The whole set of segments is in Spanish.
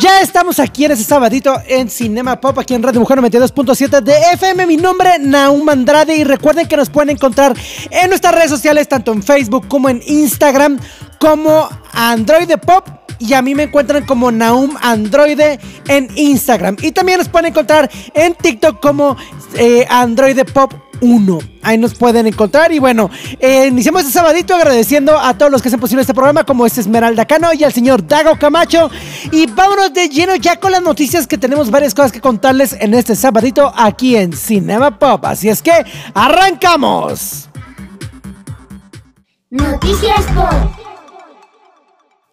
Ya estamos aquí en ese sabadito en Cinema Pop, aquí en Radio Mujer 92.7 de FM. Mi nombre Naum Andrade y recuerden que nos pueden encontrar en nuestras redes sociales, tanto en Facebook como en Instagram, como Android Pop. Y a mí me encuentran como Naum Androide en Instagram. Y también nos pueden encontrar en TikTok como eh, Android Pop 1. Ahí nos pueden encontrar. Y bueno, eh, iniciamos este sabadito agradeciendo a todos los que hacen posible este programa, como es Esmeralda Cano y al señor Dago Camacho. Y vámonos de lleno ya con las noticias que tenemos varias cosas que contarles en este sabadito aquí en Cinema Pop. Así es que arrancamos. Noticias Pop.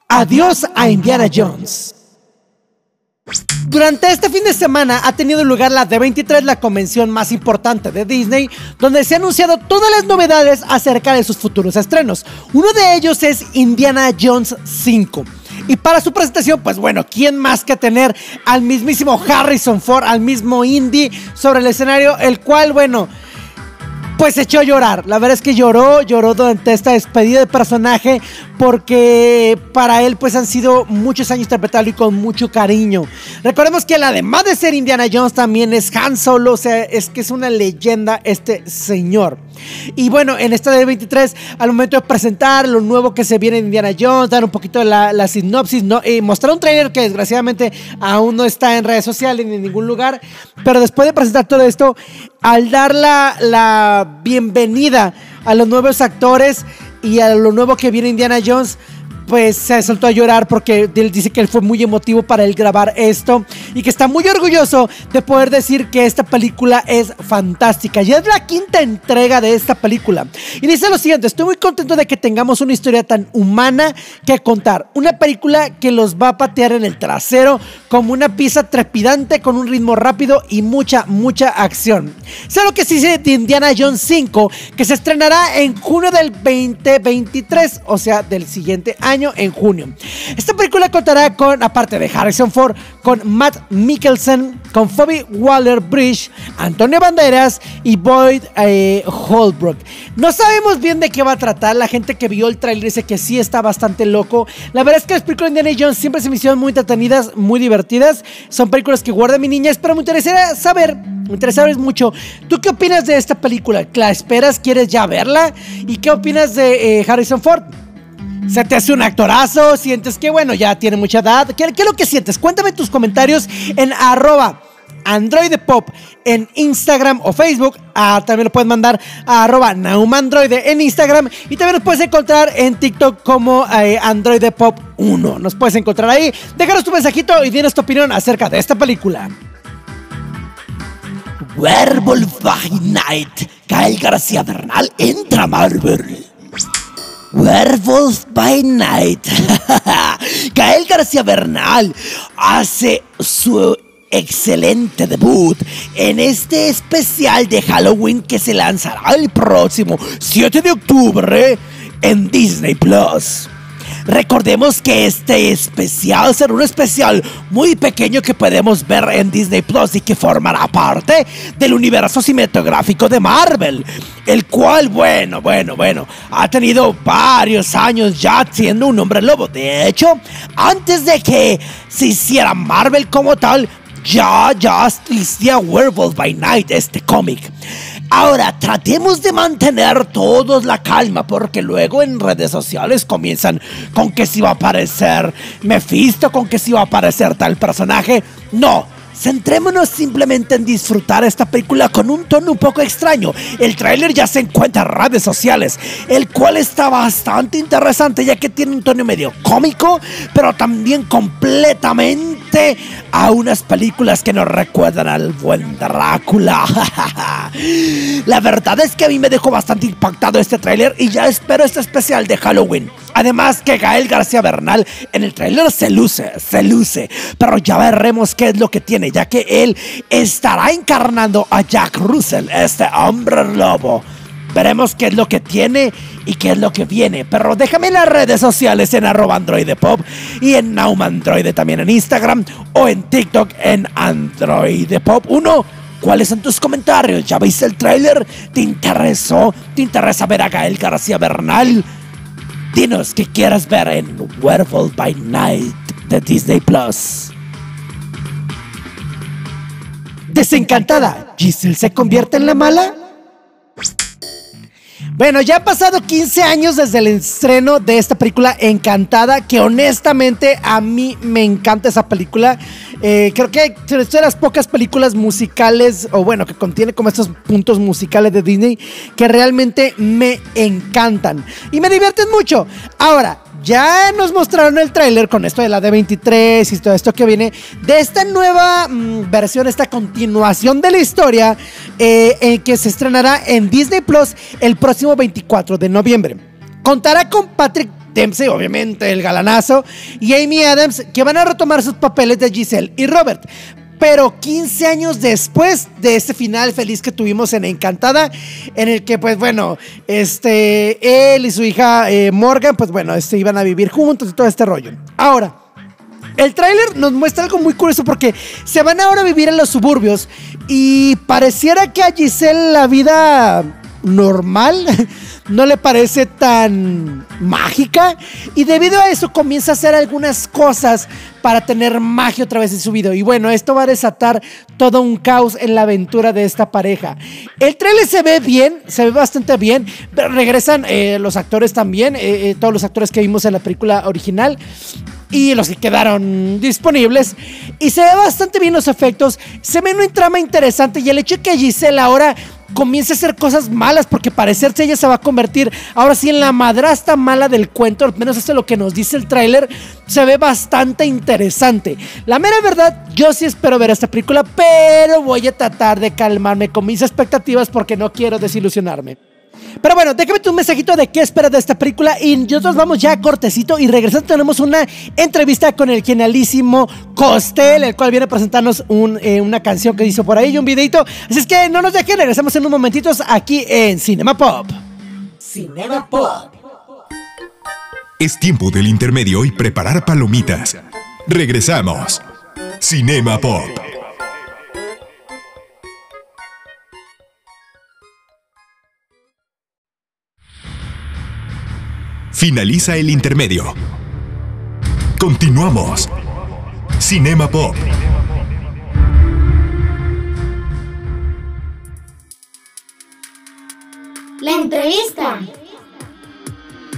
Adiós a Indiana Jones. Durante este fin de semana ha tenido lugar la D23, la convención más importante de Disney, donde se han anunciado todas las novedades acerca de sus futuros estrenos. Uno de ellos es Indiana Jones 5. Y para su presentación, pues bueno, ¿quién más que tener al mismísimo Harrison Ford, al mismo Indy sobre el escenario, el cual, bueno, pues se echó a llorar. La verdad es que lloró, lloró durante esta despedida de personaje porque para él pues han sido muchos años interpretarlo y con mucho cariño. Recordemos que él además de ser Indiana Jones también es Han Solo, o sea, es que es una leyenda este señor. Y bueno, en esta de 23, al momento de presentar lo nuevo que se viene en Indiana Jones, dar un poquito de la, sinopsis, ¿no? mostrar un trailer que desgraciadamente aún no está en redes sociales ni en ningún lugar, pero después de presentar todo esto, al dar la, la bienvenida a los nuevos actores y a lo nuevo que viene Indiana Jones, pues se soltó a llorar porque él dice que él fue muy emotivo para él grabar esto y que está muy orgulloso de poder decir que esta película es fantástica. Ya es la quinta entrega de esta película. Y dice lo siguiente, estoy muy contento de que tengamos una historia tan humana que contar. Una película que los va a patear en el trasero como una pieza trepidante con un ritmo rápido y mucha, mucha acción. Sé lo que se dice de Indiana Jones 5, que se estrenará en junio del 2023, o sea, del siguiente año en junio. Esta película contará con, aparte de Harrison Ford, con Matt Mikkelsen, con Phoebe Waller-Bridge, Antonio Banderas y Boyd eh, Holbrook. No sabemos bien de qué va a tratar. La gente que vio el trailer dice que sí está bastante loco. La verdad es que las películas de Indiana Jones siempre se me hicieron muy entretenidas, muy divertidas. Son películas que guarda mi niñez, pero me interesaría saber, me interesaría mucho. ¿Tú qué opinas de esta película? ¿La esperas? ¿Quieres ya verla? ¿Y qué opinas de eh, Harrison Ford? ¿Se te hace un actorazo? ¿Sientes que, bueno, ya tiene mucha edad? ¿Qué, es lo que sientes? Cuéntame tus comentarios en arroba Android Pop en Instagram o Facebook. Ah, también lo puedes mandar a arroba Naumandroide en Instagram. Y también nos puedes encontrar en TikTok como eh, Android Pop 1. Nos puedes encontrar ahí. Déjanos tu mensajito y dinos tu opinión acerca de esta película. Werewolf by Night. Gael García Bernal entra Marvel. Werewolf by Night. Gael García Bernal hace su excelente debut en este especial de Halloween que se lanzará el próximo 7 de octubre en Disney Plus. Recordemos que este especial será un especial muy pequeño que podemos ver en Disney Plus y que formará parte del universo cinematográfico de Marvel, el cual, bueno, bueno, bueno, ha tenido varios años ya siendo un hombre lobo. De hecho, antes de que se hiciera Marvel como tal, ya, ya existía Werewolf by Night, este cómic. Ahora, tratemos de mantener todos la calma porque luego en redes sociales comienzan con que si va a aparecer Mephisto, con que si va a aparecer tal personaje. No, centrémonos simplemente en disfrutar esta película con un tono un poco extraño. El tráiler ya se encuentra en redes sociales, el cual está bastante interesante ya que tiene un tono medio cómico, pero también completamente a unas películas que nos recuerdan al buen Drácula. La verdad es que a mí me dejó bastante impactado este tráiler y ya espero este especial de Halloween. Además que Gael García Bernal en el tráiler se luce, se luce, pero ya veremos qué es lo que tiene, ya que él estará encarnando a Jack Russell, este hombre lobo. Veremos qué es lo que tiene y qué es lo que viene. Pero déjame en las redes sociales en arroba androidepop y en Naumandroide también en Instagram o en TikTok en androidepop1. ¿Cuáles son tus comentarios? ¿Ya viste el tráiler? ¿Te interesó? ¿Te interesa ver a Gael García Bernal? Dinos qué quieres ver en Werewolf by Night de Disney Plus. Desencantada, ¿Giselle se convierte en la mala? Bueno, ya ha pasado 15 años desde el estreno de esta película Encantada, que honestamente a mí me encanta esa película. Eh, creo que es de las pocas películas musicales, o bueno, que contiene como estos puntos musicales de Disney, que realmente me encantan y me divierten mucho. Ahora, ya nos mostraron el tráiler con esto de la D23 y todo esto que viene de esta nueva mm, versión, esta continuación de la historia eh, eh, que se estrenará en Disney Plus el próximo 24 de noviembre. Contará con Patrick Dempsey, obviamente el galanazo, y Amy Adams, que van a retomar sus papeles de Giselle y Robert. Pero 15 años después de ese final feliz que tuvimos en Encantada, en el que, pues bueno, este, él y su hija eh, Morgan, pues bueno, este, iban a vivir juntos y todo este rollo. Ahora, el tráiler nos muestra algo muy curioso porque se van ahora a vivir en los suburbios y pareciera que a Giselle la vida normal no le parece tan mágica. Y debido a eso comienza a hacer algunas cosas para tener magia otra vez en su vida y bueno esto va a desatar todo un caos en la aventura de esta pareja. El trailer se ve bien se ve bastante bien. Regresan eh, los actores también eh, eh, todos los actores que vimos en la película original y los que quedaron disponibles. Y se ve bastante bien los efectos. Se ve una trama interesante. Y el hecho de que Giselle ahora comience a hacer cosas malas, porque parecerse ella se va a convertir ahora sí en la madrastra mala del cuento. Al menos eso es lo que nos dice el tráiler. Se ve bastante interesante. La mera verdad, yo sí espero ver esta película, pero voy a tratar de calmarme con mis expectativas porque no quiero desilusionarme. Pero bueno, déjame tu mensajito de qué esperas de esta película y nosotros vamos ya a cortecito y regresando tenemos una entrevista con el genialísimo Costel, el cual viene a presentarnos eh, una canción que hizo por ahí y un videito. Así es que no nos dejen, regresamos en unos momentitos aquí en Cinema Pop. Cinema Pop. Es tiempo del intermedio y preparar palomitas. Regresamos. Cinema Pop. Finaliza el intermedio. Continuamos. Cinema Pop. La entrevista.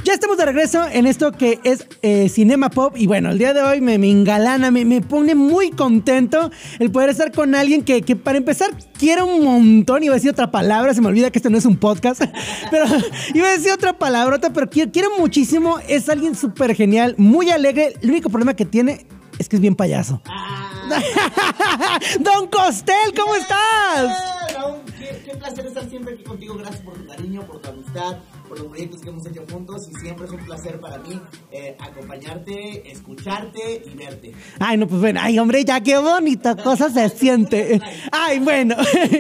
Ya estamos de regreso en esto que es eh, Cinema Pop y bueno, el día de hoy me, me engalana, me, me, pone muy contento el poder estar con alguien que, que, para empezar quiero un montón, iba a decir otra palabra, se me olvida que esto no es un podcast, pero iba a decir otra palabrota, pero quiero, muchísimo, es alguien súper genial, muy alegre, el único problema que tiene es que es bien payaso. Don Costel, ¿cómo estás? Qué placer estar siempre aquí contigo, gracias por tu cariño, por tu amistad por los proyectos que hemos hecho juntos y siempre es un placer para mí eh, acompañarte, escucharte y verte. Ay, no, pues bueno, ay, hombre, ya qué bonita cosa se siente. Ay, bueno.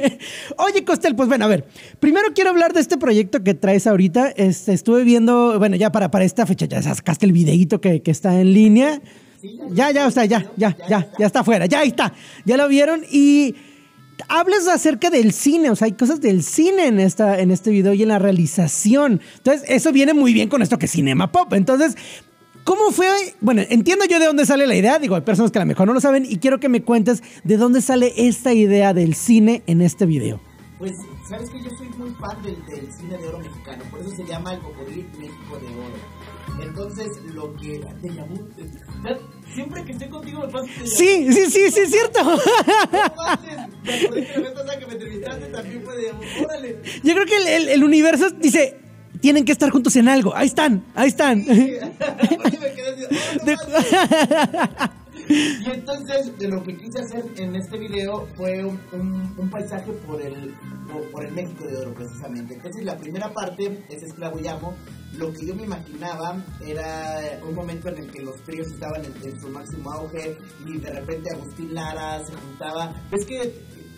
Oye, Costel, pues bueno, a ver, primero quiero hablar de este proyecto que traes ahorita. Este, estuve viendo, bueno, ya para, para esta fecha, ya sacaste el videíto que, que está en línea. Sí, ya, ya, o sea, ya, ya, ya, ya está afuera, ya ahí está. Ya lo vieron y hablas acerca del cine, o sea, hay cosas del cine en, esta, en este video y en la realización. Entonces, eso viene muy bien con esto que es Cinema Pop. Entonces, ¿cómo fue? Bueno, entiendo yo de dónde sale la idea, digo, hay personas que a lo mejor no lo saben y quiero que me cuentes de dónde sale esta idea del cine en este video. Pues, ¿sabes que Yo soy muy fan del, cine de oro mexicano, por eso se llama El Cocodril México de Oro. Entonces, lo que... Te llamó... Siempre que estoy contigo me pasa... Sí, sí, sí, sí, es cierto. Yo creo que el, el- el universo dice, tienen que estar juntos en algo. Ahí están, ahí están. Aparte me quedé así, "Oh, no De- manches". Y entonces de lo que quise hacer en este video fue un, un- un paisaje por el, por, por el México de Oro precisamente. Entonces la primera parte es Esclavo y Amo. Lo que yo me imaginaba era un momento en el que los tríos estaban en, en su máximo auge y de repente Agustín Lara se juntaba. Es que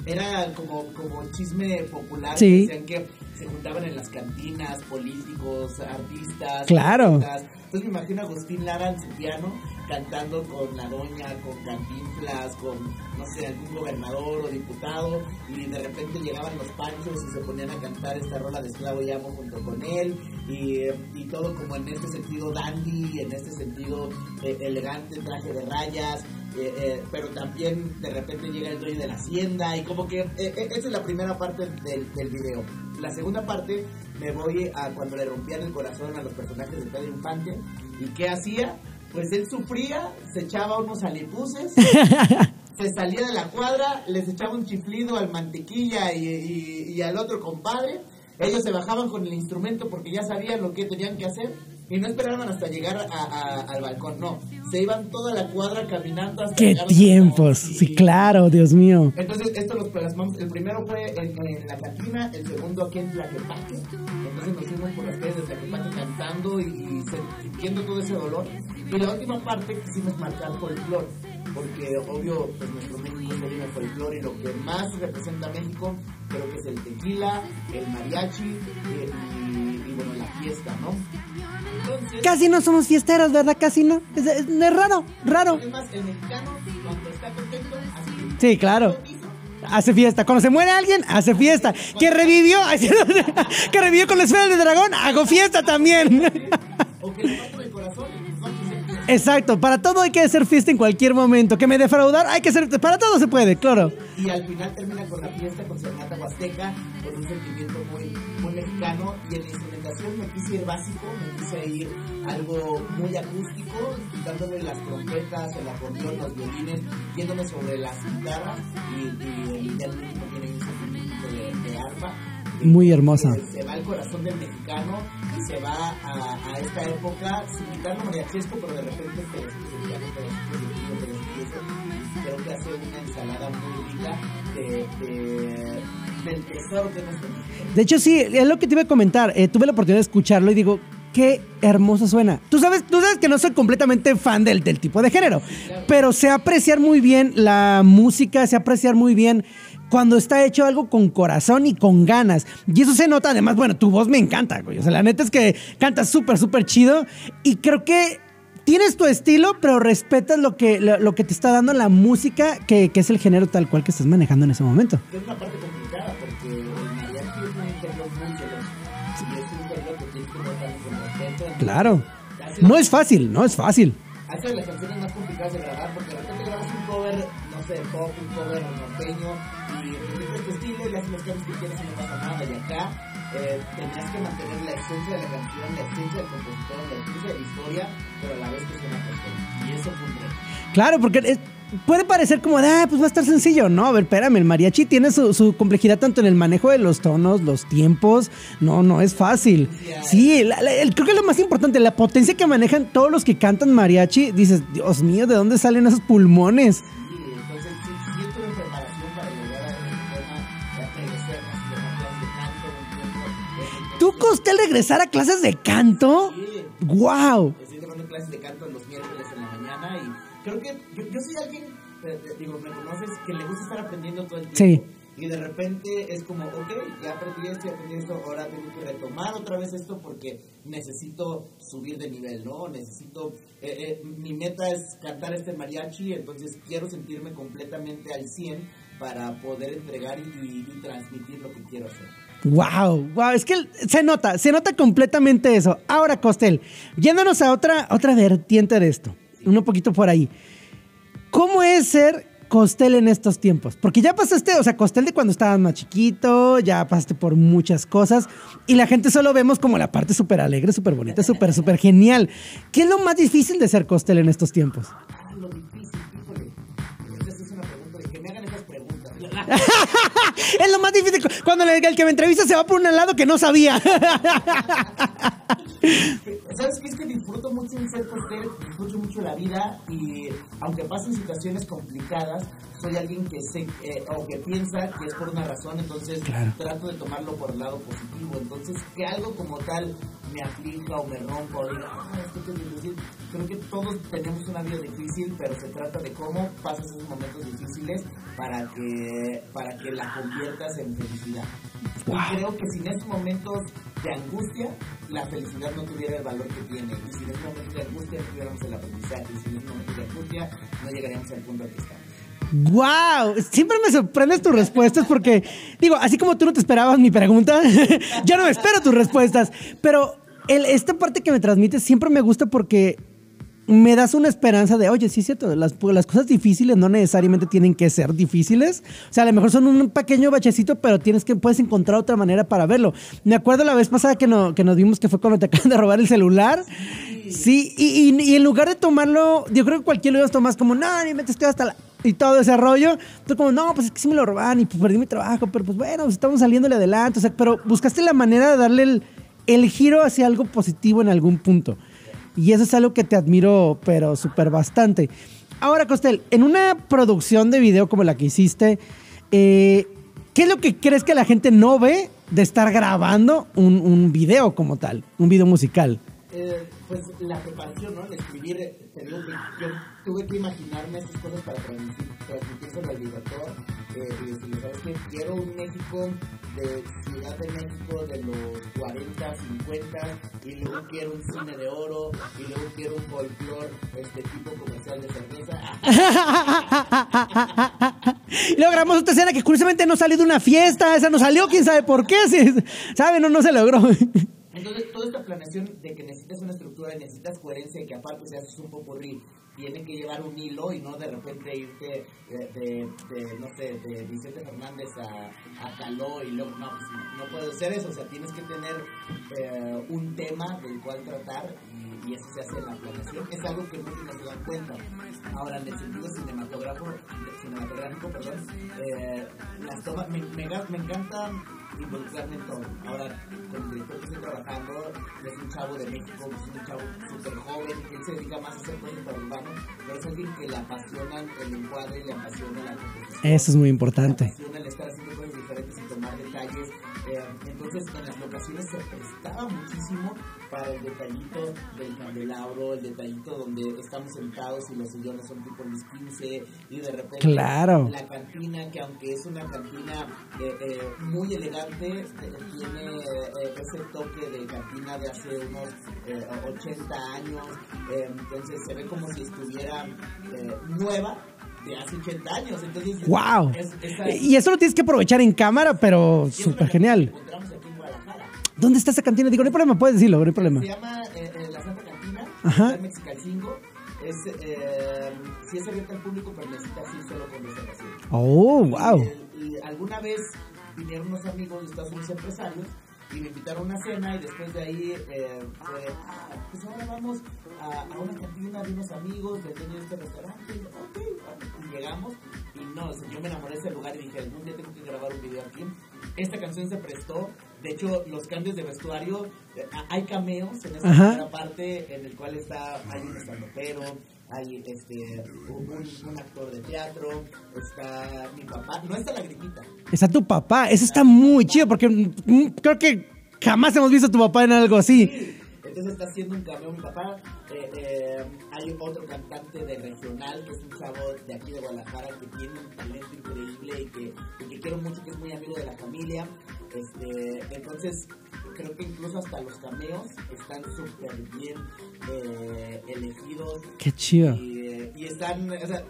era como, como chisme popular. Sí. que Decían que se juntaban en las cantinas, políticos, artistas. Claro. artistas. Entonces me imagino a Agustín Lara en su piano cantando con la doña, con Cantinflas, con, no sé, algún gobernador o diputado, y de repente llegaban los panchos y se ponían a cantar esta rola de Esclavo y Amo junto con él, y, eh, y todo como en este sentido dandy, en este sentido eh, elegante, traje de rayas, eh, eh, pero también de repente llega el dueño de la hacienda, y como que eh, eh, esa es la primera parte del, del video. La segunda parte me voy a cuando le rompían el corazón a los personajes de Pedro Infante, y qué hacía, pues él sufría, se echaba unos alipuses, se salía de la cuadra, les echaba un chiflido al mantequilla y, y- y al otro compadre. Ellos se bajaban con el instrumento porque ya sabían lo que tenían que hacer y no esperaban hasta llegar a- a- al balcón, no. Se iban toda la cuadra caminando hasta Qué tiempos. Sí, Y- claro, Dios mío. entonces, esto los plasmamos. El primero fue en, en la cantina, el segundo aquí en Tlaquepaque. Entonces nos fuimos por las calles de Tlaquepaque cantando y, y sintiendo todo ese dolor. Y la última parte quisimos marcar folclore, porque obvio, pues nuestro México se vive folclore y lo que más representa México creo que es el tequila, el mariachi eh, y, y, bueno, la fiesta, ¿no? Entonces, Casi no somos fiesteros, ¿verdad? Casi no. Es, es- es raro, raro. es más, el mexicano cuando está contento, Sí, claro. Hace fiesta. Cuando se muere alguien, hace fiesta. Que revivió, que revivió con la esfera del dragón, hago fiesta también. o que le el corazón. Exacto, para todo hay que hacer fiesta en cualquier momento. Que me defraudar, hay que hacer. Para todo se puede, claro. Y al final termina con la fiesta con Huasteca, con un sentimiento muy, muy mexicano. Y en la instrumentación me quise ir básico, me quise ir algo muy acústico, quitándole las trompetas, el acordeón, los violines, yéndome sobre las guitarras. Y, y el del ritmo tiene un sentimiento de, de arpa. Muy hermosa. Se va al corazón del mexicano y se va a, a esta época sin quitarlo mariachesco, pero de repente te. Creo que hace una ensalada muy rica de, de- del tesoro que México. De hecho, sí, es lo que te iba a comentar. Eh, tuve la oportunidad de escucharlo y digo, qué hermoso suena. Tú sabes, tú sabes que no soy completamente fan del, del tipo de género, pero sé apreciar muy bien la música, sé apreciar muy bien cuando está hecho algo con corazón y con ganas. Y eso se nota, además, bueno, tu voz me encanta, güey. O sea, la neta es que cantas súper, súper chido. Y creo que tienes tu estilo, pero respetas lo que, lo, lo que te está dando la música, que, que es el género tal cual que estás manejando en ese momento. Es una parte complicada porque el mariachi es un género muy celoso. Y es un que tienes que tratar con respeto. Claro. No es fácil, no es fácil. De las canciones más complicadas de grabar porque de repente grabas un cover, no sé, pop, un cover norteño y repite tu estilo y haces los cambios que quieres y no pasa nada. Y acá eh, tenías que mantener la esencia de la canción, la esencia del compositor, la esencia de la historia, pero a la vez que suena perfecto. Y eso fue un reto. Claro, porque es- puede parecer como de, ah, pues va a estar sencillo. No, a ver, espérame, el mariachi tiene su, su complejidad tanto en el manejo de los tonos, los tiempos. No, no es fácil. Sí, la- la- el- creo que lo más importante, la potencia que manejan todos los que cantan mariachi. Dices, Dios mío, ¿de dónde salen esos pulmones? ¿Tú, Costel, regresar a clases de canto? Sí. ¡Wow! Estoy tomando clases de canto los miércoles en la mañana y creo que yo, yo soy alguien, eh, eh, digo, me conoces, que le gusta estar aprendiendo todo el tiempo. Y de repente es como, ok, ya aprendí esto, ya aprendí esto, ahora tengo que retomar otra vez esto porque necesito subir de nivel, ¿no? Necesito, eh, eh, mi meta es cantar este mariachi, entonces quiero sentirme completamente al 100 para poder entregar y, transmitir lo que quiero hacer. Wow, wow, es que se nota, se nota completamente eso. Ahora, Costel, yéndonos a otra, otra vertiente de esto, un poquito por ahí. ¿Cómo es ser Costel en estos tiempos? Porque ya pasaste, o sea, Costel de cuando estabas más chiquito, ya pasaste por muchas cosas y la gente solo vemos como la parte súper alegre, súper bonita, súper, súper genial. ¿Qué es lo más difícil de ser Costel en estos tiempos? es lo más difícil cuando el, el que me entrevista se va por un lado que no sabía. ¿Sabes qué? Es que disfruto mucho de ser costel, disfruto mucho la vida y aunque pasen situaciones complicadas, soy alguien que sé eh, o que piensa que es por una razón, entonces Claro. trato de tomarlo por el lado positivo. Entonces, que algo como tal me aflija o me rompa o diga, ah, esto es difícil, creo que todos tenemos una vida difícil, pero se trata de cómo pasas esos momentos difíciles para que, para que la conviertas en felicidad. Y creo que sin esos momentos de angustia, la felicidad no tuviera el valor que tiene. Y sin esos momentos de angustia no tuviéramos el aprendizaje. Y sin esos momentos de angustia no llegaríamos al punto al que estamos. ¡Wow! Siempre me sorprendes tus respuestas porque, digo, así como tú no te esperabas mi pregunta, yo no me espero tus respuestas. Pero el- esta parte que me transmites siempre me gusta porque me das una esperanza de, oye, sí es cierto, las, las cosas difíciles no necesariamente tienen que ser difíciles. O sea, a lo mejor son un pequeño bachecito, pero tienes que, puedes encontrar otra manera para verlo. Me acuerdo la vez pasada que, no, que nos vimos que fue cuando te acaban de robar el celular. Sí, y, y- en lugar de tomarlo, yo creo que cualquiera lo tomar como, no, ni metes hasta la... Y todo ese rollo. Tú como, no, pues es que sí me lo roban y pues perdí mi trabajo, pero pues bueno, pues estamos saliéndole adelante. O sea, pero buscaste la manera de darle el, el giro hacia algo positivo en algún punto. Y eso es algo que te admiro, pero súper bastante. Ahora, Costel, en una producción de video como la que hiciste, eh, ¿qué es lo que crees que la gente no ve de estar grabando un, un video como tal? Un video musical. Eh, pues la preparación, ¿no? El escribir, eh, yo tuve que imaginarme estas cosas para transmitir, transmitírselo al director eh, y ¿sabes qué? Quiero un México de Ciudad de México de los 40, 50 y luego quiero un cine de oro y luego quiero un folclore este tipo comercial de cerveza. y luego grabamos otra escena que curiosamente no salió de una fiesta, esa no salió, quién sabe por qué, si, ¿sabe? No, no se logró. Entonces, toda esta planeación de que necesitas una estructura y necesitas coherencia y que aparte si haces un popurrí, tiene que llevar un hilo y no de repente irte de, de, de, no sé, de Vicente Fernández a, a Caló y luego, no, pues no puede ser eso, o sea, tienes que tener eh, un tema del cual tratar y, eso se hace en la planeación. Es algo que muchos no se dan cuenta. Ahora, en el sentido cinematográfico, cinematográfico perdón, eh, las tomas, me, me encanta involucrarme en todo. Ahora, con el director que estoy trabajando, es un chavo de México, es un chavo súper joven, que él se dedica más a hacer cosas para urbano, pero es alguien que le apasiona el encuadre y le apasiona la composición. Eso es muy importante. Le apasiona el estar haciendo cosas diferentes y tomar detalles. Eh, entonces, en las locaciones se prestaba muchísimo para el detallito del candelabro, el detallito donde estamos sentados y los sillones son tipo mis 15 y de repente Claro. la cantina, que aunque es una cantina eh, eh, muy elegante, eh, tiene eh, ese toque de cantina de hace unos eh, 80 años, eh, entonces se ve como si estuviera eh, nueva de hace 80 años. Entonces, ¡Wow! es- esa- Y eso lo tienes que aprovechar en cámara, pero es súper genial. encontramos aquí en Guadalajara. ¿Dónde está esa cantina? Digo, no hay problema, puedes decirlo, no hay problema. Se llama eh, eh, La Santa Cantina, Ajá. en Mexicalcingo. Es, eh, sí es abierta al público, pero necesitas ir solo con reservación. Oh, wow. Y, y alguna vez vinieron unos amigos de Estados Unidos empresarios y me invitaron a una cena y después de ahí eh, fue, ah, pues ahora vamos a, a una cantina de unos amigos del dueño de este restaurante. Y, yo, ok, vamos. y llegamos y no, yo me enamoré de ese lugar y dije, algún día tengo que grabar un video aquí. Esta canción se prestó, de hecho los cambios de vestuario, eh, hay cameos en esta Ajá. primera parte en el cual está, hay un estandopero, hay este, un, un actor de teatro, está mi papá, no está la gripita. Está tu papá. Eso está muy chido porque mm, creo que jamás hemos visto a tu papá en algo así. Entonces está haciendo un cameo mi papá. Eh, eh, hay otro cantante de regional que es un chavo de aquí de Guadalajara que tiene un talento increíble y que, y que quiero mucho, que es muy amigo de la familia. Este, entonces creo que incluso hasta los cameos están súper bien eh, elegidos. Qué chido. Y, y están, o sea,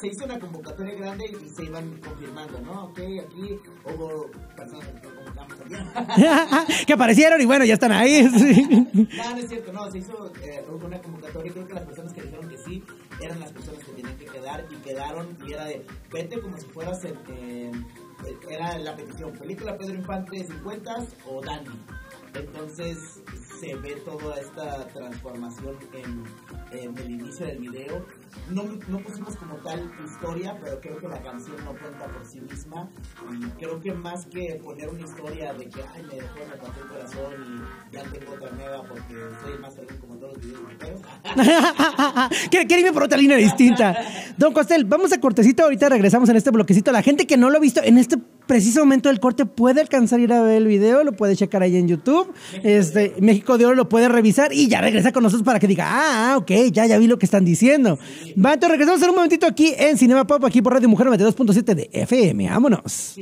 se hizo una convocatoria grande y se iban confirmando, ¿no? Ok, aquí hubo personas también. que aparecieron y bueno, ya están ahí. No, no es cierto, no, se hizo eh, una convocatoria y creo que las personas que dijeron que sí eran las personas que tenían que quedar y quedaron y era de vete como si fueras en, en- era la petición, película Pedro Infante 50 o Dandy. Entonces se ve toda esta transformación en, en el inicio del video. No, no pusimos como tal historia, pero creo que la canción no cuenta por sí misma. Y creo que más que poner una historia de que, ay, me dejó, me el corazón y ya tengo otra nueva porque soy más feliz como todos los videos quiere irme por otra línea distinta. Don Costel, vamos a cortecito. Ahorita regresamos en este bloquecito. La gente que no lo ha visto en este preciso momento del corte puede alcanzar a ir a ver el video, lo puede checar ahí en YouTube. Este, México de Oro lo puede revisar y ya regresa con nosotros para que diga, ah, ok, ya, ya vi lo que están diciendo. Va, entonces regresamos en un momentito aquí en Cinema Pop, aquí por Radio Mujer 92.7 de FM. Vámonos.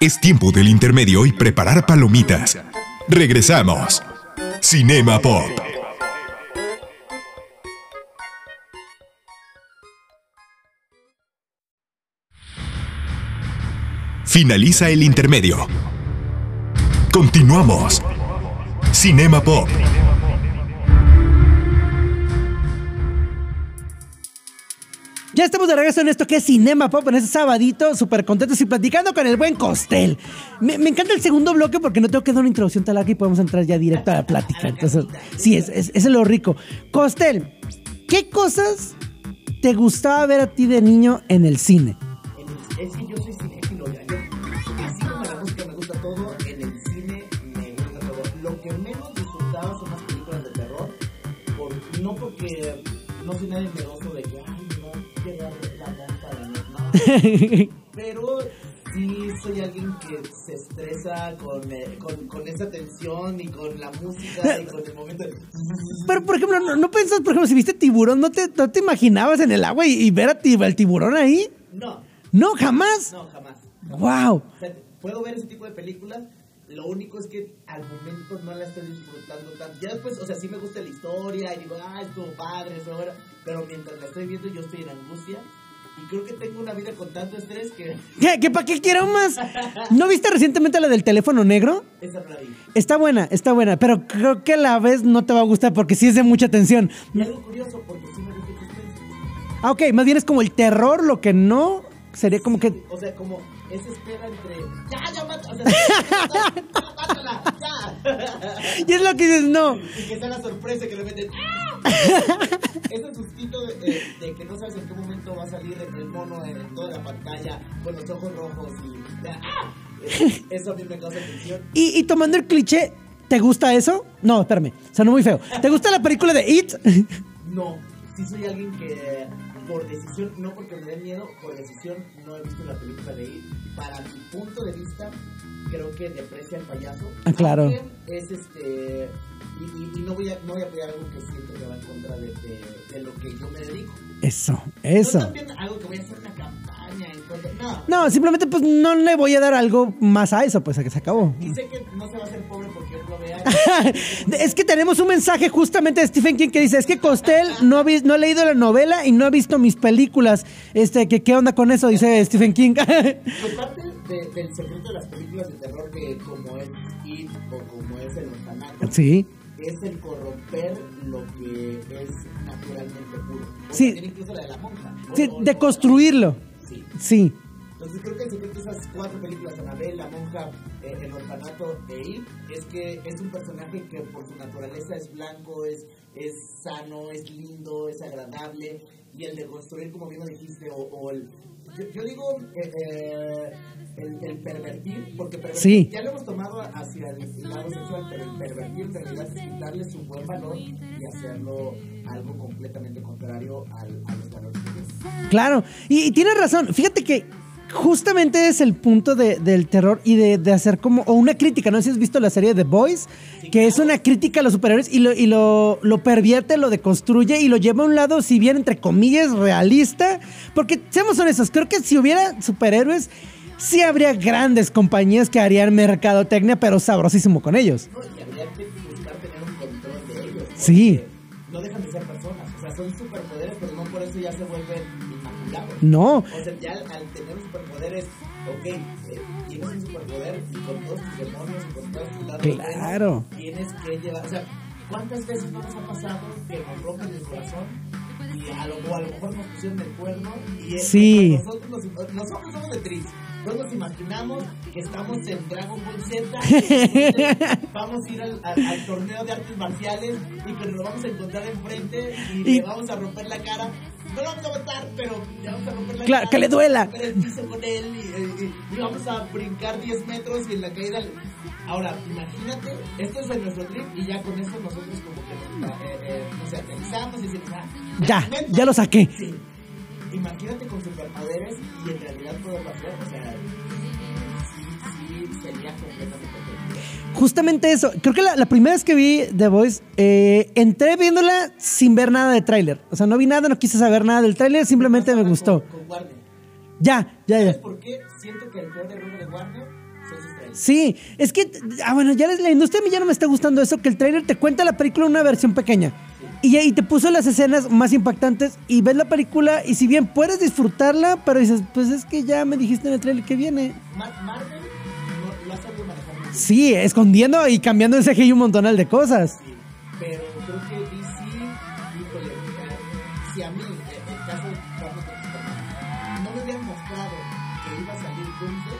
Es tiempo del intermedio y preparar palomitas. Regresamos. Cinema Pop. Finaliza el intermedio. Continuamos. Cinema Pop. Ya estamos de regreso en esto que es Cinema Pop, en este sabadito, súper contentos y platicando con el buen Costel. Me, me encanta el segundo bloque porque no tengo que dar una introducción tan larga y podemos entrar ya directo a la plática. Entonces, sí, es, es, es lo rico. Costel, ¿qué cosas te gustaba ver a ti de niño en el cine? Es que yo soy no porque no soy nadie miedoso de que, ay, no, llegar la monta de no. Pero sí soy alguien que se estresa con, eh, con, con esa tensión y con la música y con el momento de... Pero, por ejemplo, ¿no, no pensás, por ejemplo, si viste tiburón, ¿no te, no te imaginabas en el agua y, y ver a ti, al tiburón ahí? No, No, jamás. no, jamás. Wow. O sea, puedo ver ese tipo de películas, lo único es que al momento no la estoy disfrutando tanto. Ya después, o sea, sí me gusta la historia y digo, ah, estuvo padre, estuvo bueno", pero mientras la estoy viendo yo estoy en angustia y creo que tengo una vida con tanto estrés que ¿Qué, qué, ¿Para qué quiero más? ¿No viste recientemente la del teléfono negro? esa no la vi. Está buena, está buena, pero creo que a la vez no te va a gustar porque sí es de mucha tensión. Y algo curioso, porque sí me gusta el suspense. Ah, ok, más bien es como el terror, lo que no sería como que... O sea, como esa espera entre, ya, ya, mata, o sea, ya, mátala, ya. Y es lo que dices, no. Y que sea la sorpresa que le meten. ¡ah! Ese sustito de, de- de que no sabes en qué momento va a salir el mono en, toda la pantalla con los ojos rojos y. ¡ah! Eh, Eso a mí me causa tensión. Y, y tomando el cliché, ¿te gusta eso? No, espérame, sonó muy feo. ¿Te gusta la película de It? No, sí soy alguien que por decisión, no porque me dé miedo, por decisión no he visto la película de It. Para mi punto de vista, creo que deprecia al payaso. Ah, claro. Es este. Y, y- y no, voy a, no voy a apoyar algo que siento que va en contra de, de- de lo que yo me dedico. Eso, eso. también algo que voy a hacer una campaña en contra. No. No, simplemente pues no le voy a dar algo más a eso, pues a que se acabó. Y sé que no se va a hacer pobre porque él lo vea. es que tenemos un mensaje justamente de Stephen King que dice, es que Costel no ha, no ha leído la novela y no ha visto mis películas. Este, que, ¿Qué onda con eso? Dice Stephen King. Que parte de- del secreto de las películas de terror, que como es It o como es El Orfanato, sí. Es el corromper lo que es naturalmente puro. O Sí. también incluso la de la monja. Sí. Sí. Entonces creo que el secreto de esas cuatro películas, Anabel, La Monja, eh, El Orfanato e It, es que es un personaje que por su naturaleza es blanco, es, es sano, es lindo, es agradable, y el de construir, como bien lo dijiste, o, o el... Yo, yo digo eh, eh, el, el pervertir, porque pervertir Sí. ya lo hemos tomado hacia el lado sexual, pero el pervertir en realidad es quitarle su buen valor y hacerlo algo completamente contrario al, a los valores que. Claro, y, y tienes razón. Fíjate que justamente es el punto de- del terror y de, de hacer como, o una crítica, no sé si has visto la serie The Boys, que es una crítica a los superhéroes y lo, y lo, lo pervierte, lo deconstruye y lo lleva a un lado, si bien entre comillas, realista, porque seamos honestos, creo que si hubiera superhéroes, sí habría grandes compañías que harían mercadotecnia, pero sabrosísimo con ellos. ¿no? Y habría que buscar tener un control de ellos. Sí. no dejan de ser personas. O sea, son superpoderes, pero no por eso ya se vuelven inmaculados. No. O sea, ya al, al tener superpoderes, ok, eh, tienes un superpoder y con todos tus demonios y con todos tus lados Claro. buenos, tienes que llevar. O sea, ¿cuántas veces no nos ha pasado que nos rompen el corazón? Y a lo, o a lo mejor nos pusieron el cuerno y es Sí. nosotros, nos- nosotros somos de Tris. No nos imaginamos que estamos en Dragon Ball Z, vamos a ir al, al- al torneo de artes marciales y que nos lo vamos a encontrar enfrente y, Y- le vamos a romper la cara. No lo vamos a matar, pero le vamos a romper la Claro, cara. que le duela. romper el piso con él y, y- y vamos a brincar 10 metros y en la caída. Ahora, imagínate, esto es en nuestro trip y ya con eso nosotros como que nos, eh, eh, no sé, aterrizamos y decimos, ah, Ya, ya lo saqué. Sí. Imagínate con superpoderes y en realidad poderlo hacer, o sea, sí, sí, sería completamente. Justamente eso. Creo que la, la primera vez que vi The Voice, eh, entré viéndola sin ver nada de tráiler. O sea, no vi nada, no quise saber nada del tráiler, simplemente me gustó. Con, con Warner. Ya, ya, ¿Sabes ya. por qué? Siento que el peor error de Warner. Sí, es que, ah, bueno, ya la industria a mí ya no me está gustando eso, que el tráiler te cuenta la película en una versión pequeña. Y ahí te puso las escenas más impactantes y ves la película y si bien puedes disfrutarla, pero dices, pues es que ya me dijiste en el tráiler que viene. Ma- Marvel Sí, escondiendo y cambiando el CGI un montonal de cosas. Sí, pero creo que DC, híjole, si a mí, eh, el caso de contra Superman, no me hubieran mostrado que iba a salir Doomsday,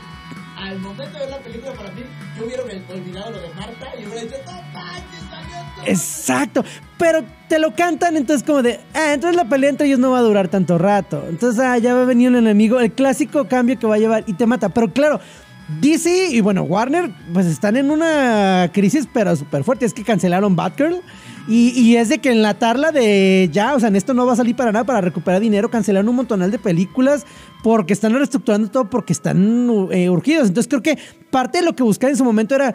al momento de ver la película para mí, yo hubiera olvidado lo de Marta y hubiera dicho, no manches, salió todo". Exacto, pero te lo cantan, entonces como de, ah, entonces la pelea entre ellos no va a durar tanto rato. Entonces, ah, ya va a venir un enemigo, el clásico cambio que va a llevar y te mata. Pero claro, DC y bueno, Warner, pues están en una crisis, pero súper fuerte. Es que cancelaron Batgirl. Y, y es de que enlatarla de ya, o sea, en esto no va a salir para nada para recuperar dinero. Cancelaron un montonal de películas porque están reestructurando todo porque están eh, urgidos. Entonces creo que parte de lo que buscaban en su momento era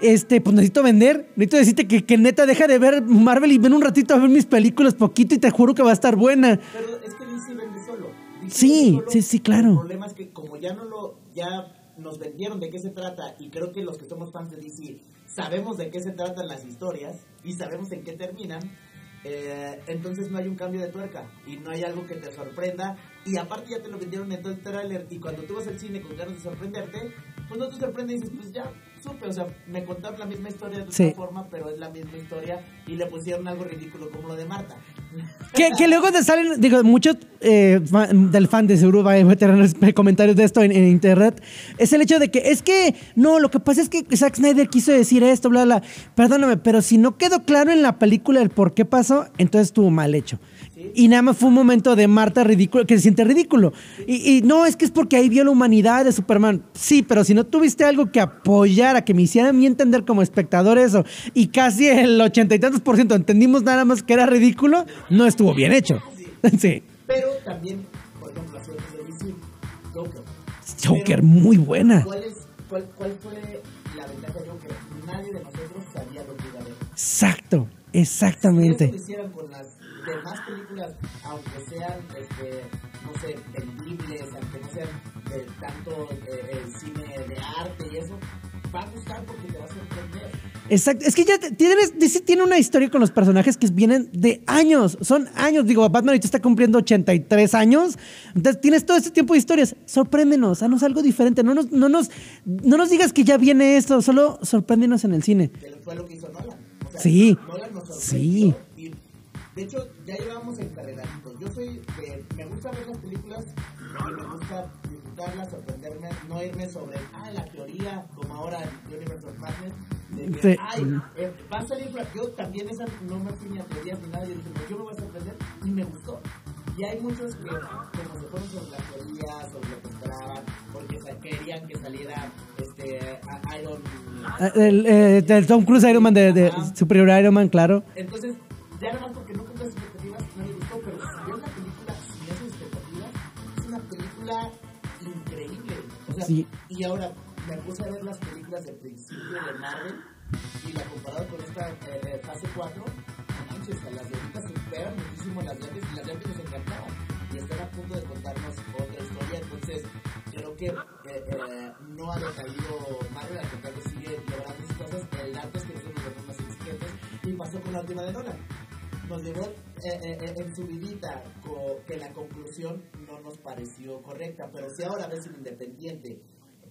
este, pues necesito vender, necesito decirte que, que neta deja de ver Marvel y ven un ratito a ver mis películas poquito y te juro que va a estar buena. Pero es que DC vende solo. DC Sí, vende solo. sí, sí, claro. El problema es que como ya no lo, ya nos vendieron de qué se trata y creo que los que somos fans de DC sabemos de qué se tratan las historias y sabemos en qué terminan, eh, entonces no hay un cambio de tuerca y no hay algo que te sorprenda. Y aparte ya te lo vendieron en todo el tráiler y cuando tú vas al cine con ganas de sorprenderte, pues no te sorprende y dices, pues ya supe, o sea, me contaron la misma historia de Sí. otra forma, pero es la misma historia y le pusieron algo ridículo como lo de Marta. Que, que luego te salen, digo, muchos eh, fan- del fan de seguro va a tener comentarios de esto en, en internet. Es el hecho de que, es que, no, lo que pasa es que Zack Snyder quiso decir esto, bla, bla. Perdóname, pero si no quedó claro en la película el por qué pasó, entonces estuvo mal hecho. Y nada más fue un momento de Marta ridículo, que se siente ridículo. Y, y no, es que es porque ahí vio la humanidad de Superman. Sí, pero si no tuviste algo que apoyara, que me hiciera a mí entender como espectador eso, y casi el ochenta y tantos por ciento entendimos nada más que era ridículo, no estuvo bien hecho. Sí. Pero también, por ejemplo, Joker. Joker, Pero, muy buena. ¿cuál, es, cuál, ¿Cuál fue la ventaja de Joker? Nadie de nosotros sabía lo que iba a ver. Exacto, Si exactamente. eso lo hicieran con las demás películas, aunque sean, este, no sé, vendibles, aunque no sean de tanto eh, eh, cine de arte y eso, va a gustar porque te va a sorprender. Exacto. Es que ya DC tiene una historia con los personajes que vienen de años. Son años. Digo, Batman ahorita está cumpliendo 83 años. Entonces tienes todo este tiempo de historias. Sorpréndenos, haznos algo diferente. No nos, no nos, no nos digas que ya viene esto, solo sorpréndenos en el cine. Fue lo que hizo Nolan. O sea, Sí, Nolan nos sí. De hecho, ya llevamos encarregaditos. Yo soy de, me gusta ver las películas me gusta disfrutarlas, sorprenderme, no irme sobre, ah, la teoría, como ahora en Universe of Madness, de que, Sí. ay, eh, va a salir, Flash". yo también esa no me fui ni a teorías ni nada, yo dije, "No, yo me voy a sorprender y me gustó. Y hay muchos que, como se fueron sobre la teoría, sobre lo que esperaban, porque querían que saliera este, a- Iron Ah, El, eh, Tom Cruise Iron Man de, de. Superior Iron Man, claro. entonces, sea, Sí. y ahora me puse a ver las películas del principio de Marvel y la comparado con esta eh, fase 4, no manches, a las ahorita superan muchísimo las antes y las antes nos encantaban. Y están a punto de contarnos otra historia, entonces creo que eh, eh, no ha decaído Marvel, al contrario, sigue logrando sus cosas. El arte es que nosotros nos vemos más exigentes y pasó con la última de Nolan. Nos llevó eh, eh, eh, en su vidita que la conclusión no nos pareció correcta. Pero si ahora ves un independiente,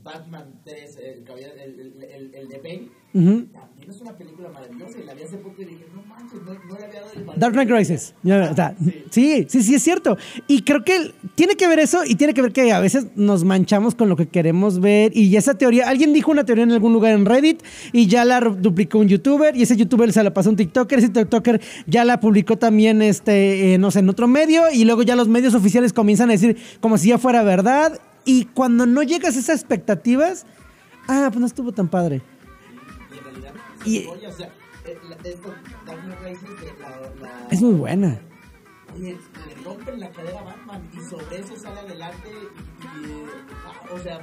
Batman 3, el, el, el, el- el de Bane, Ujú. también es una película maravillosa y la vi hace poco y dije, no manches, no, no le había dado el valor. Dark Knight Rises. Ya, o sea, sí, sí, sí, es cierto. Y creo que tiene que ver eso y tiene que ver que a veces nos manchamos con lo que queremos ver. Y esa teoría, alguien dijo una teoría en algún lugar en Reddit y ya la duplicó un youtuber y ese youtuber se la pasó a un TikToker. Ese TikToker ya la publicó también, este, eh, no sé, en otro medio. Y luego ya los medios oficiales comienzan a decir como si ya fuera verdad. Y cuando no llegas a esas expectativas, ah, pues no estuvo tan padre. Y en realidad, Y- oye, o sea, esto, la, la- Es muy buena. Oye, le rompen la cadera a Batman y sobre eso sale adelante y, y, ah, o sea,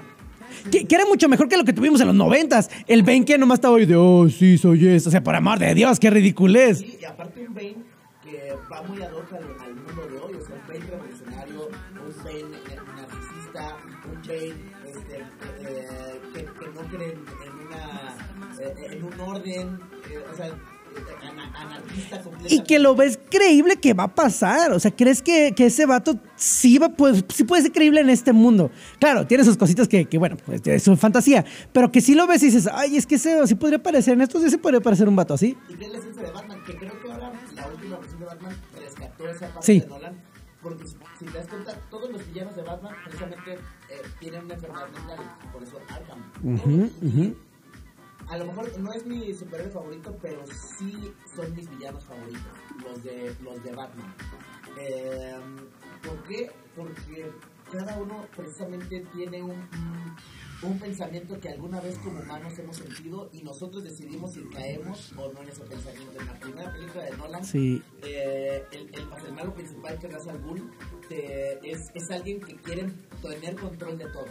Que, que era mucho mejor que lo que tuvimos en los noventas. El Ben que nomás estaba ahí de, oh, sí, soy esto. O sea, por amor de Dios, qué ridiculez. sí, y aparte un Bane que va muy ad hoc al, al mundo de hoy, o sea, un Bane revolucionario, un Bane narcisista, un Bane este, eh, que, que no cree en, una, eh, en un orden, eh, o sea. Y que lo ves creíble que va a pasar. O sea, ¿crees que, que ese vato sí, va, pues, sí puede ser creíble en este mundo? Claro, tiene sus cositas que, que, bueno, pues es su fantasía. Pero que sí lo ves y dices, ay, es que ese sí podría parecer en esto, sí se podría parecer un vato así. Y que es la esencia de Batman, que creo que ahora la última versión de Batman rescató esa parte Sí. de Nolan. Porque si, si te das cuenta, todos los villanos de Batman precisamente eh, tienen una enfermedad mental, por eso Arkham. A lo mejor no es mi superhéroe favorito, pero sí son mis villanos favoritos, los de, los de Batman. Eh, ¿Por qué? Porque cada uno precisamente tiene un, un pensamiento que alguna vez como humanos hemos sentido y nosotros decidimos si caemos o no en ese pensamiento. En la primera película de Nolan, Sí. eh, el, el, el malo principal que es al Ghul, te- es, es alguien que quiere tener control de todo.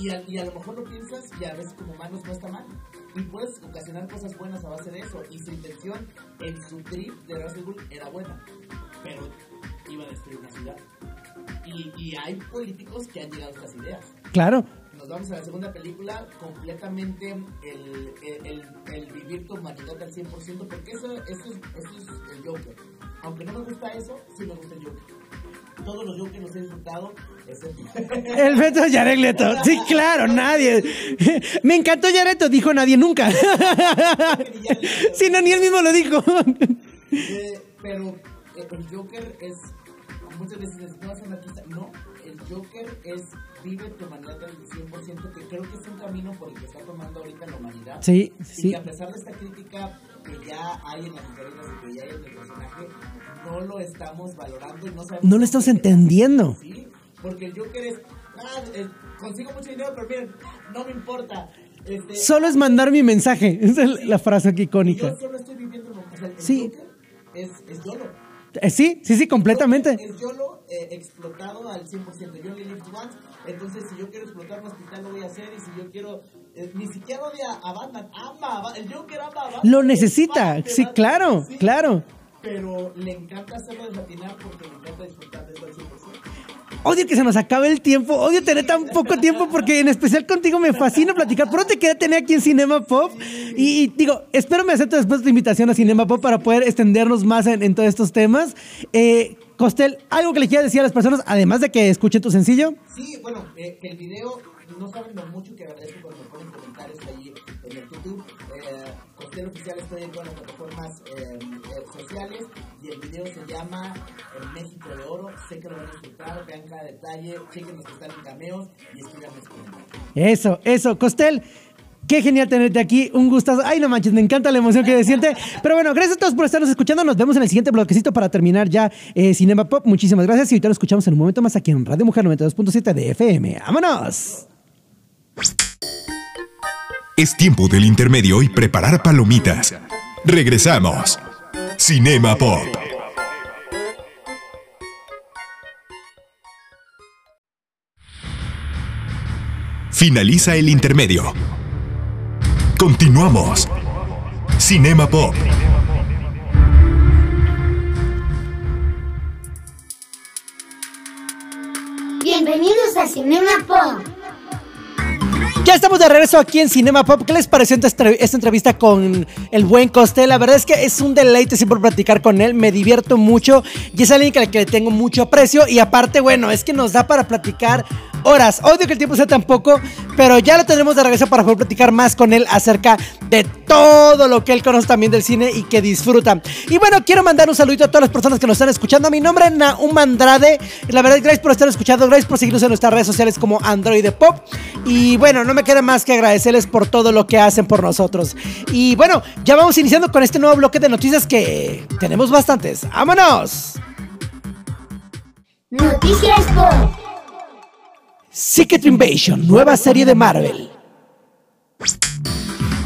Y a, y a lo mejor lo piensas y a veces como humanos no está mal. Y puedes ocasionar cosas buenas a base de eso. Y su intención en su trip de al Ghul era buena. Pero iba a destruir una ciudad. Y, y hay políticos que han llegado a estas ideas. Claro. Nos vamos a la segunda película, completamente el, el, el- el vivir tu humanidad al 100%, porque eso, eso, es, eso es el Joker. Aunque no me gusta eso, sí me gusta el Joker. Todos los Jokers los he disfrutado, excepto... El veto de Jared Leto. Sí, claro, nadie. Me encantó Jared Leto, dijo nadie nunca. Sí, no, ni él mismo lo dijo. Eh, pero eh, el Joker es, muchas veces no es anarquista. No, el Joker es vive tu humanidad al 100%, que creo que es un camino por el que está tomando ahorita la humanidad. Sí, Y sí. que a pesar de esta crítica que ya hay en las historietas y que ya hay en el personaje, no lo estamos valorando y no sabemos. No lo estamos entendiendo. Sí, porque el Joker es, ah, eh, consigo mucho dinero, pero miren, no me importa. Este, Solo es mandar mi mensaje. Esa es la frase aquí icónica. yo solo estoy viviendo o sea, el Sí. Joker es, es YOLO. Eh, Sí, sí, sí, completamente. Es YOLO eh, explotado al 100%. Yo only live once. Entonces, si yo quiero explotar un hospital, lo voy a hacer. Y si yo quiero. eh, ni siquiera odia a Batman. Ama a Ba- El Joker ama a Batman. Lo es necesita. de Sí, Batman, claro, sí, claro. Pero le encanta hacerlo desatinar porque le encanta disfrutar de eso al 100%. Odio que se nos acabe el tiempo, odio tener tan poco tiempo porque en especial contigo me fascina platicar. Por eso te quería tener aquí en Cinema Pop. Y, digo, espero me aceptes después tu invitación a Cinema Pop para poder extendernos más en, todos estos temas. Eh, Costel, ¿algo que le quieras decir a las personas, además de que escuchen tu sencillo? Sí, bueno, eh, el video, no saben lo mucho que agradezco cuando me ponen comentarios ahí en el YouTube. Eh, Costel Oficial estoy en todas las plataformas eh, sociales y el video se llama El México de Oro. Sé que lo van a disfrutar, vean cada detalle, chequen los que están en cameos y escríbanme. Eso, eso, Costel. Qué genial tenerte aquí, un gustazo. Ay, no manches, me encanta la emoción que se siente. Pero bueno, gracias a todos por estarnos escuchando. Nos vemos en el siguiente bloquecito para terminar ya eh, Cinema Pop. Muchísimas gracias y ahorita nos escuchamos en un momento más aquí en Radio Mujer 92.7 de FM. ¡Vámonos! Es tiempo del intermedio y preparar palomitas. Regresamos. Cinema Pop. Finaliza el intermedio. Continuamos. Cinema Pop. Bienvenidos a Cinema Pop. Ya estamos de regreso aquí en Cinema Pop. ¿Qué les pareció esta, entrevista con el buen Costel? La verdad es que es un deleite siempre platicar con él. Me divierto mucho y es alguien al que le tengo mucho aprecio. Y aparte, bueno, es que nos da para platicar horas. Odio que el tiempo sea tan poco, pero ya lo tendremos de regreso para poder platicar más con él acerca de todo lo que él conoce también del cine y que disfruta. Y bueno, quiero mandar un saludito a todas las personas que nos están escuchando. Mi nombre es Naum Andrade. La verdad, gracias por estar escuchando. Gracias por seguirnos en nuestras redes sociales como Android Pop. Y bueno, no me queda más que agradecerles por todo lo que hacen por nosotros. Y bueno, ya vamos iniciando con este nuevo bloque de noticias que tenemos bastantes. ¡Vámonos! Noticias Pop. Secret Invasion, nueva serie de Marvel.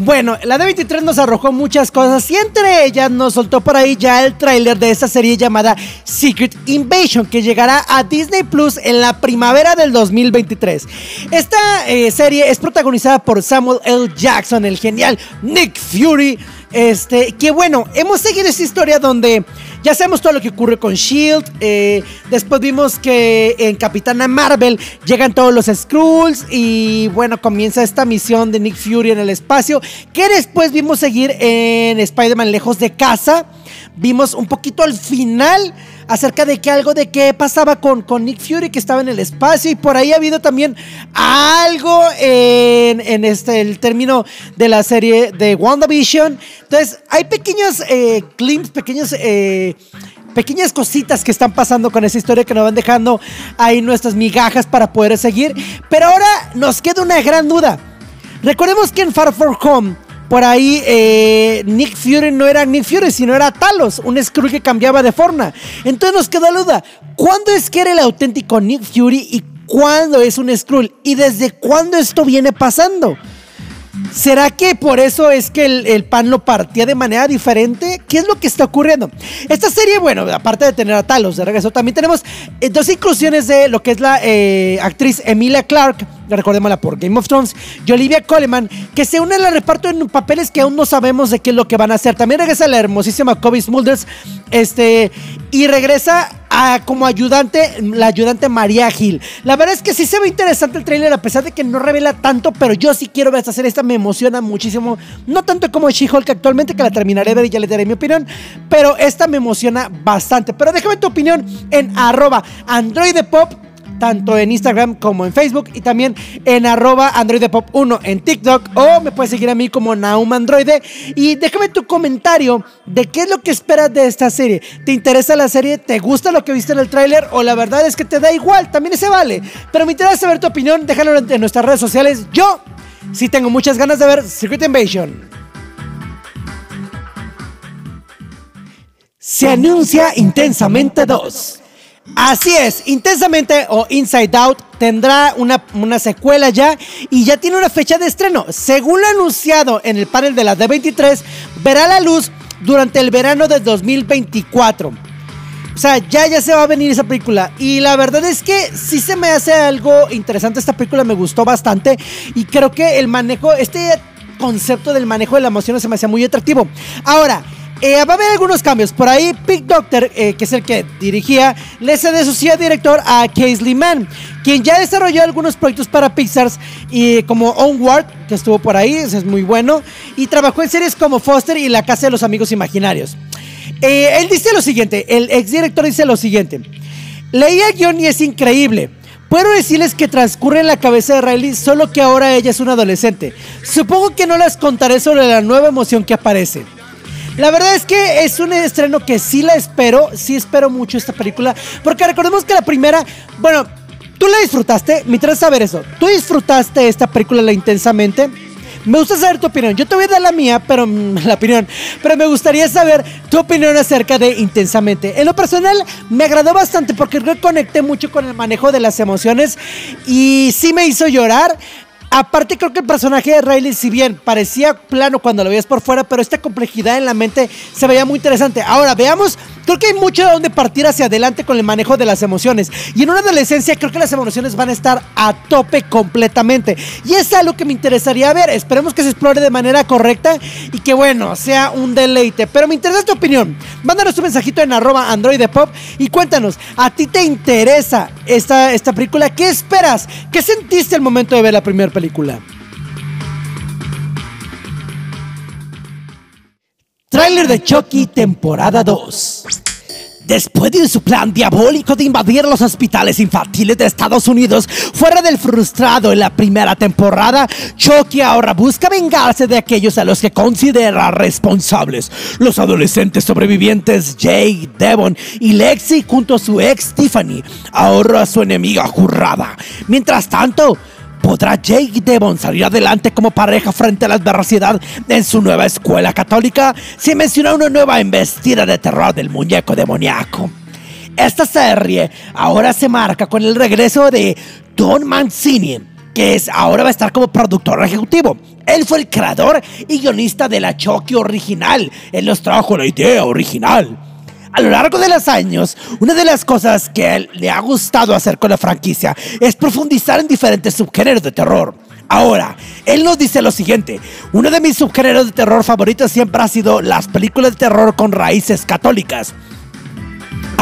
Bueno, la D23 nos arrojó muchas cosas y entre ellas nos soltó por ahí ya el tráiler de esta serie llamada Secret Invasion que llegará a Disney Plus en la primavera del 2023. Esta eh, serie es protagonizada por Samuel L. Jackson, el genial Nick Fury. Este, que bueno, hemos seguido esta historia donde ya sabemos todo lo que ocurre con Shield. eh, después vimos que en Capitana Marvel llegan todos los Skrulls. Y bueno, comienza esta misión de Nick Fury en el espacio. Que después vimos seguir en Spider-Man Lejos de Casa. Vimos un poquito al final acerca de que algo de qué pasaba con, con Nick Fury que estaba en el espacio. Y por ahí ha habido también algo en, en este, el término de la serie de WandaVision. Entonces, hay pequeños eh, glimpses, pequeños. eh, pequeñas cositas que están pasando con esa historia que nos van dejando ahí nuestras migajas para poder seguir. Pero ahora nos queda una gran duda. Recordemos que en Far From Home, por ahí eh, Nick Fury no era Nick Fury, sino era Talos, un Skrull que cambiaba de forma. Entonces nos queda la duda, ¿cuándo es que era el auténtico Nick Fury y cuándo es un Skrull? ¿Y desde cuándo esto viene pasando? ¿Será que por eso es que el, pan lo partía de manera diferente? ¿Qué es lo que está ocurriendo? Esta serie, bueno, aparte de tener a Talos de regreso, también tenemos eh, dos inclusiones de lo que es la eh, actriz Emilia Clarke, recordémosla por Game of Thrones, y Olivia Coleman, que se unen al reparto en papeles que aún no sabemos de qué es lo que van a hacer. También regresa la hermosísima Kobe Smulders, este, y regresa como ayudante, la ayudante María Gil. La verdad es que sí se ve interesante el tráiler, a pesar de que no revela tanto, pero yo sí quiero ver esta serie, esta me emociona muchísimo. No tanto como She-Hulk actualmente, que la terminaré de ver y ya le daré mi opinión, pero esta me emociona bastante. Pero déjame tu opinión en arroba androidepop tanto en Instagram como en Facebook y también en arroba androidepop1 en TikTok o me puedes seguir a mí como Naum Androide y déjame tu comentario de qué es lo que esperas de esta serie. ¿Te interesa la serie? ¿Te gusta lo que viste en el tráiler? ¿O la verdad es que te da igual? También se vale. Pero me interesa saber tu opinión, déjalo en nuestras redes sociales. Yo sí tengo muchas ganas de ver Secret Invasion. Se anuncia Intensamente 2. Así es, Intensamente o Inside Out tendrá una, una, secuela ya y ya tiene una fecha de estreno. Según lo anunciado en el panel de la D23, verá la luz durante el verano de 2024. O sea, ya, ya se va a venir esa película. Y la verdad es que sí se me hace algo interesante. Esta película me gustó bastante. Y creo que el manejo, este concepto del manejo de la emoción se me hacía muy atractivo. Ahora, eh, va a haber algunos cambios. Por ahí, Pick Doctor, eh, que es el que dirigía, le cede su silla director a Casey Mann, quien ya desarrolló algunos proyectos para Pixar, y como Onward, que estuvo por ahí, ese es muy bueno, y trabajó en series como Foster y La Casa de los Amigos Imaginarios. Eh, él dice lo siguiente, el exdirector dice lo siguiente, leí el guion y es increíble. Puedo decirles que transcurre en la cabeza de Riley, solo que ahora ella es una adolescente. Supongo que no les contaré sobre la nueva emoción que aparece. La verdad es que es un estreno que sí la espero, sí espero mucho esta película, porque recordemos que la primera, bueno, tú la disfrutaste, me interesa saber eso, tú disfrutaste esta película la intensamente. Me gusta saber tu opinión. Yo te voy a dar la mía, pero la opinión. Pero me gustaría saber tu opinión acerca de Intensamente. En lo personal, me agradó bastante porque reconecté mucho con el manejo de las emociones y sí me hizo llorar. Aparte creo que el personaje de Riley, si bien parecía plano cuando lo veías por fuera, pero esta complejidad en la mente se veía muy interesante. Ahora, veamos, creo que hay mucho de donde partir hacia adelante con el manejo de las emociones. Y en una adolescencia creo que las emociones van a estar a tope completamente. Y es algo que me interesaría ver. Esperemos que se explore de manera correcta y que bueno, sea un deleite. Pero me interesa tu opinión. Mándanos tu mensajito en arroba androidepop y cuéntanos, ¿a ti te interesa esta, esta película? ¿Qué esperas? ¿Qué sentiste al momento de ver la primera película? Trailer de Chucky, temporada 2. Después de su plan diabólico de invadir los hospitales infantiles de Estados Unidos, fuera del frustrado en la primera temporada, Chucky ahora busca vengarse de aquellos a los que considera responsables. Los adolescentes sobrevivientes Jake, Devon y Lexi junto a su ex Tiffany, ahora a su enemiga jurrada. Mientras tanto, ¿Podrá Jake y Devon salir adelante como pareja frente a la adversidad en su nueva escuela católica? Se menciona una nueva embestida de terror del muñeco demoníaco. Esta serie ahora se marca con el regreso de Don Mancini, que es, ahora va a estar como productor ejecutivo. Él fue el creador y guionista de la Chucky original. Él nos trajo la idea original. A lo largo de los años, una de las cosas que él le ha gustado hacer con la franquicia es profundizar en diferentes subgéneros de terror. Ahora, él nos dice lo siguiente, uno de mis subgéneros de terror favoritos siempre ha sido las películas de terror con raíces católicas.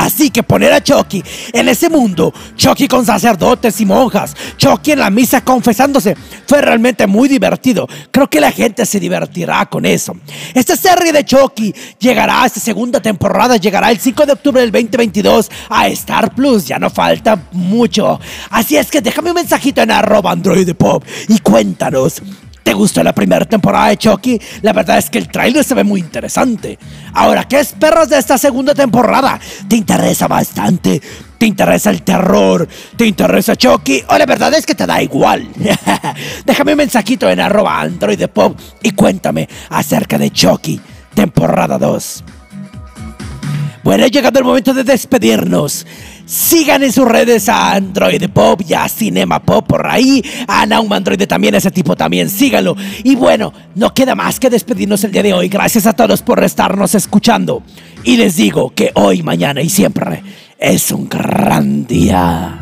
Así que poner a Chucky en ese mundo, Chucky con sacerdotes y monjas, Chucky en la misa confesándose, fue realmente muy divertido. Creo que la gente se divertirá con eso. Esta serie de Chucky llegará a esta segunda temporada, llegará el 5 de octubre del 2022 a Star Plus. Ya no falta mucho. Así es que déjame un mensajito en arroba Android Pop y cuéntanos. ¿Te gustó la primera temporada de Chucky? La verdad es que el tráiler se ve muy interesante. Ahora, ¿qué esperas de esta segunda temporada? ¿Te interesa bastante? ¿Te interesa el terror? ¿Te interesa Chucky? ¿O la verdad es que te da igual? Déjame un mensajito en arroba Android Pop y cuéntame acerca de Chucky, temporada 2. Bueno, ha llegado el momento de despedirnos. Sigan en sus redes a Android Pop y a Cinema Pop por ahí. A Naum Android también, ese tipo también, síganlo. Y bueno, no queda más que despedirnos el día de hoy. Gracias a todos por estarnos escuchando. Y les digo que hoy, mañana y siempre es un gran día.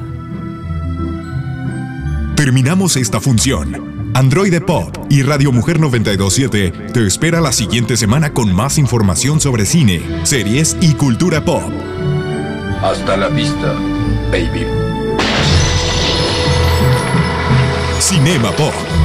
Terminamos esta función. Android Pop y Radio Mujer 927 te espera la siguiente semana con más información sobre cine, series y cultura pop. Hasta la vista, baby. Cinema Pop.